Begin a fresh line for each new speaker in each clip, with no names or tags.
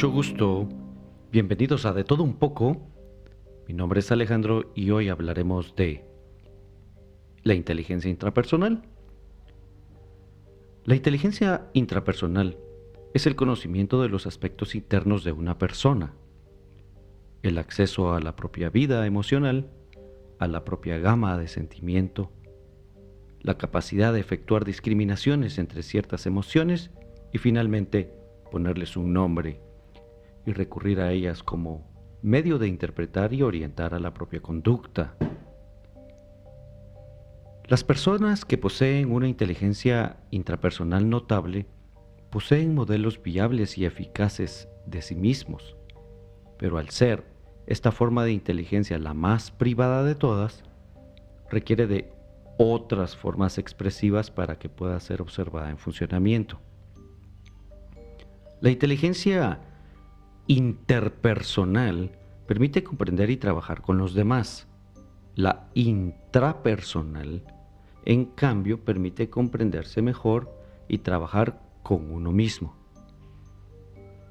mucho gusto. Bienvenidos a De Todo Un poco. Mi nombre es Alejandro y hoy hablaremos de la inteligencia intrapersonal. La inteligencia intrapersonal es el conocimiento de los aspectos internos de una persona, el acceso a la propia vida emocional, a la propia gama de sentimiento, la capacidad de efectuar discriminaciones entre ciertas emociones y finalmente ponerles un nombre y recurrir a ellas como medio de interpretar y orientar a la propia conducta. Las personas que poseen una inteligencia intrapersonal notable poseen modelos viables y eficaces de sí mismos, pero al ser esta forma de inteligencia la más privada de todas, requiere de otras formas expresivas para que pueda ser observada en funcionamiento. La inteligencia interpersonal permite comprender y trabajar con los demás. La intrapersonal, en cambio, permite comprenderse mejor y trabajar con uno mismo.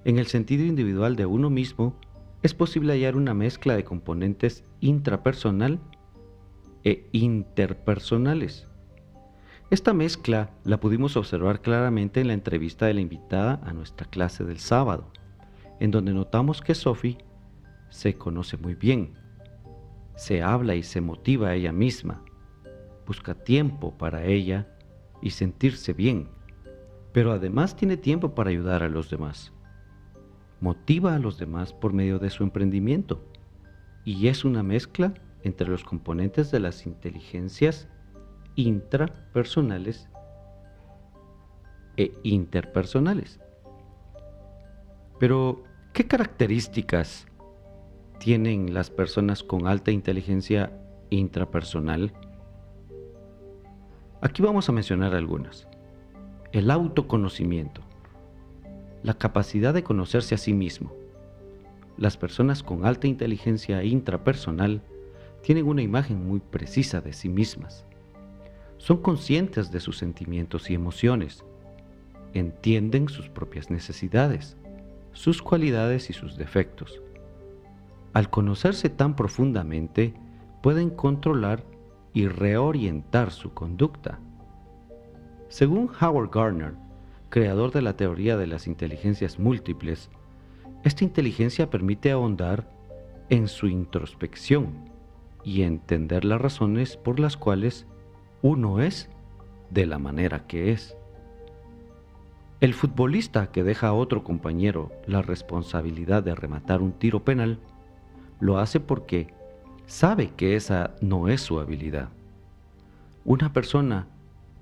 En el sentido individual de uno mismo, es posible hallar una mezcla de componentes intrapersonal e interpersonales. Esta mezcla la pudimos observar claramente en la entrevista de la invitada a nuestra clase del sábado, en donde notamos que Sophie se conoce muy bien, se habla y se motiva a ella misma, busca tiempo para ella y sentirse bien, pero además tiene tiempo para ayudar a los demás motiva a los demás por medio de su emprendimiento y es una mezcla entre los componentes de las inteligencias intrapersonales e interpersonales. Pero, ¿qué características tienen las personas con alta inteligencia intrapersonal? Aquí vamos a mencionar algunas. El autoconocimiento la capacidad de conocerse a sí mismo. Las personas con alta inteligencia intrapersonal tienen una imagen muy precisa de sí mismas. Son conscientes de sus sentimientos y emociones. Entienden sus propias necesidades, sus cualidades y sus defectos. Al conocerse tan profundamente, pueden controlar y reorientar su conducta. Según Howard Gardner, creador de la teoría de las inteligencias múltiples, esta inteligencia permite ahondar en su introspección y entender las razones por las cuales uno es de la manera que es. El futbolista que deja a otro compañero la responsabilidad de rematar un tiro penal, lo hace porque sabe que esa no es su habilidad. Una persona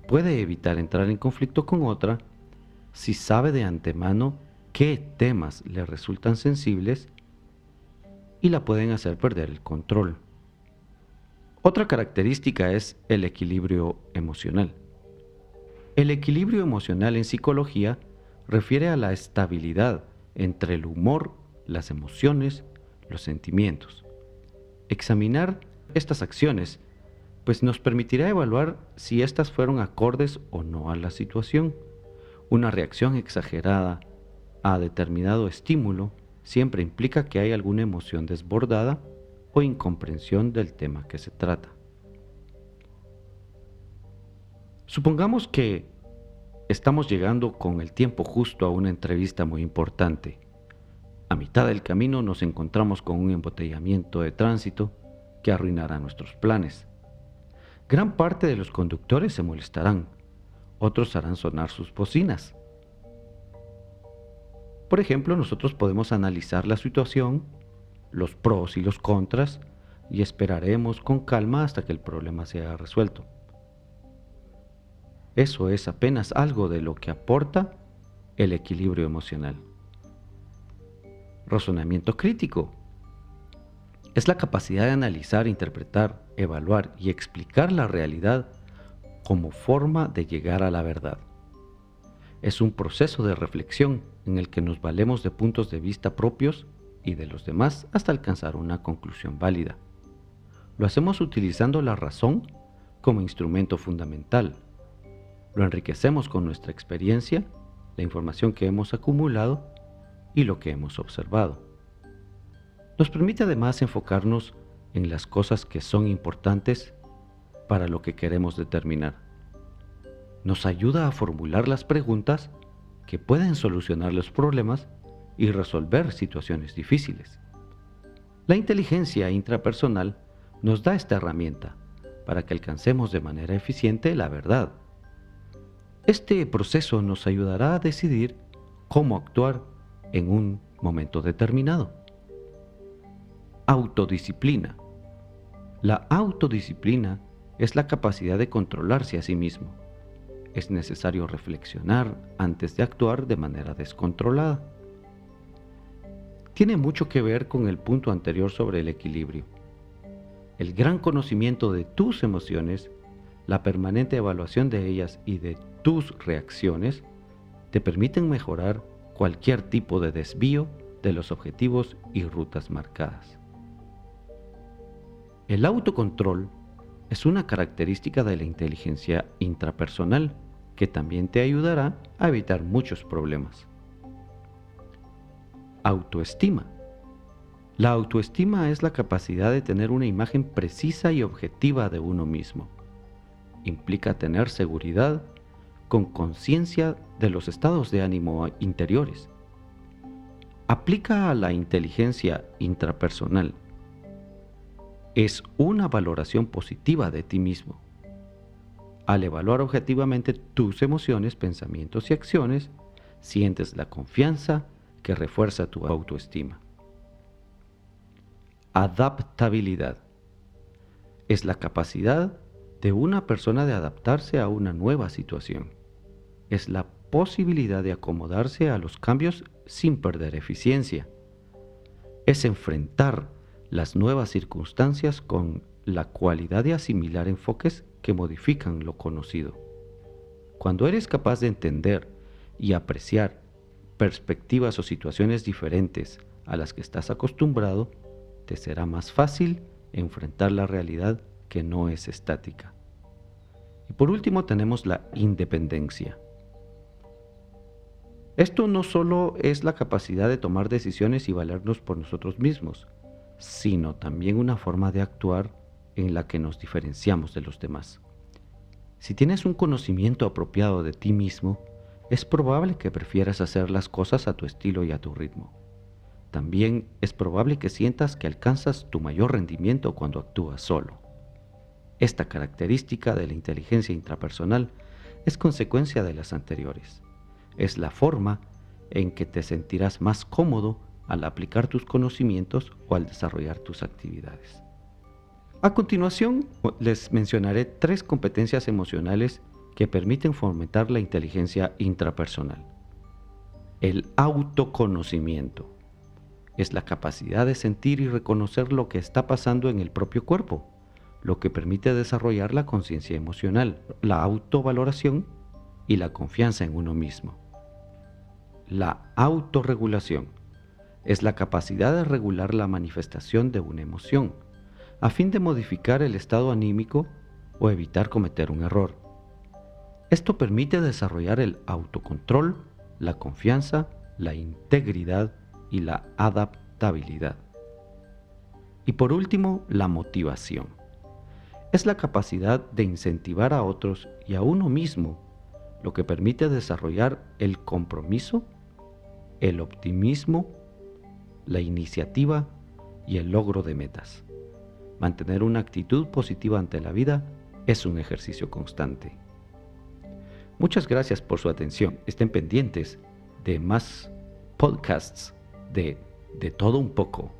puede evitar entrar en conflicto con otra si sabe de antemano qué temas le resultan sensibles y la pueden hacer perder el control. Otra característica es el equilibrio emocional. El equilibrio emocional en psicología refiere a la estabilidad entre el humor, las emociones, los sentimientos. Examinar estas acciones pues nos permitirá evaluar si éstas fueron acordes o no a la situación. Una reacción exagerada a determinado estímulo siempre implica que hay alguna emoción desbordada o incomprensión del tema que se trata. Supongamos que estamos llegando con el tiempo justo a una entrevista muy importante. A mitad del camino nos encontramos con un embotellamiento de tránsito que arruinará nuestros planes. Gran parte de los conductores se molestarán otros harán sonar sus bocinas. Por ejemplo, nosotros podemos analizar la situación, los pros y los contras, y esperaremos con calma hasta que el problema sea resuelto. Eso es apenas algo de lo que aporta el equilibrio emocional. Razonamiento crítico. Es la capacidad de analizar, interpretar, evaluar y explicar la realidad como forma de llegar a la verdad. Es un proceso de reflexión en el que nos valemos de puntos de vista propios y de los demás hasta alcanzar una conclusión válida. Lo hacemos utilizando la razón como instrumento fundamental. Lo enriquecemos con nuestra experiencia, la información que hemos acumulado y lo que hemos observado. Nos permite además enfocarnos en las cosas que son importantes para lo que queremos determinar. Nos ayuda a formular las preguntas que pueden solucionar los problemas y resolver situaciones difíciles. La inteligencia intrapersonal nos da esta herramienta para que alcancemos de manera eficiente la verdad. Este proceso nos ayudará a decidir cómo actuar en un momento determinado. Autodisciplina. La autodisciplina es la capacidad de controlarse a sí mismo. Es necesario reflexionar antes de actuar de manera descontrolada. Tiene mucho que ver con el punto anterior sobre el equilibrio. El gran conocimiento de tus emociones, la permanente evaluación de ellas y de tus reacciones te permiten mejorar cualquier tipo de desvío de los objetivos y rutas marcadas. El autocontrol es una característica de la inteligencia intrapersonal que también te ayudará a evitar muchos problemas. Autoestima. La autoestima es la capacidad de tener una imagen precisa y objetiva de uno mismo. Implica tener seguridad con conciencia de los estados de ánimo interiores. Aplica a la inteligencia intrapersonal. Es una valoración positiva de ti mismo. Al evaluar objetivamente tus emociones, pensamientos y acciones, sientes la confianza que refuerza tu autoestima. Adaptabilidad. Es la capacidad de una persona de adaptarse a una nueva situación es la posibilidad de acomodarse a los cambios sin perder eficiencia. Es enfrentar las nuevas circunstancias con la cualidad de asimilar enfoques que modifican lo conocido. Cuando eres capaz de entender y apreciar perspectivas o situaciones diferentes a las que estás acostumbrado, te será más fácil enfrentar la realidad que no es estática. Y por último tenemos la independencia. Esto no solo es la capacidad de tomar decisiones y valernos por nosotros mismos, sino también una forma de actuar en la que nos diferenciamos de los demás. Si tienes un conocimiento apropiado de ti mismo, es probable que prefieras hacer las cosas a tu estilo y a tu ritmo. También es probable que sientas que alcanzas tu mayor rendimiento cuando actúas solo. Esta característica de la inteligencia intrapersonal es consecuencia de las anteriores es la forma en que te sentirás más cómodo al aplicar tus conocimientos o al desarrollar tus actividades. A continuación, les mencionaré tres competencias emocionales que permiten fomentar la inteligencia intrapersonal. El autoconocimiento es la capacidad de sentir y reconocer lo que está pasando en el propio cuerpo, lo que permite desarrollar la conciencia emocional, la autovaloración y la confianza en uno mismo. La autorregulación es la capacidad de regular la manifestación de una emoción, a fin de modificar el estado anímico o evitar cometer un error. Esto permite desarrollar el autocontrol, la confianza, la integridad y la adaptabilidad. Y por último, la motivación. Es la capacidad de incentivar a otros y a uno mismo, lo que permite desarrollar el compromiso el optimismo, la iniciativa y el logro de metas. Mantener una actitud positiva ante la vida es un ejercicio constante. Muchas gracias por su atención. Estén pendientes de más podcasts de De todo un poco.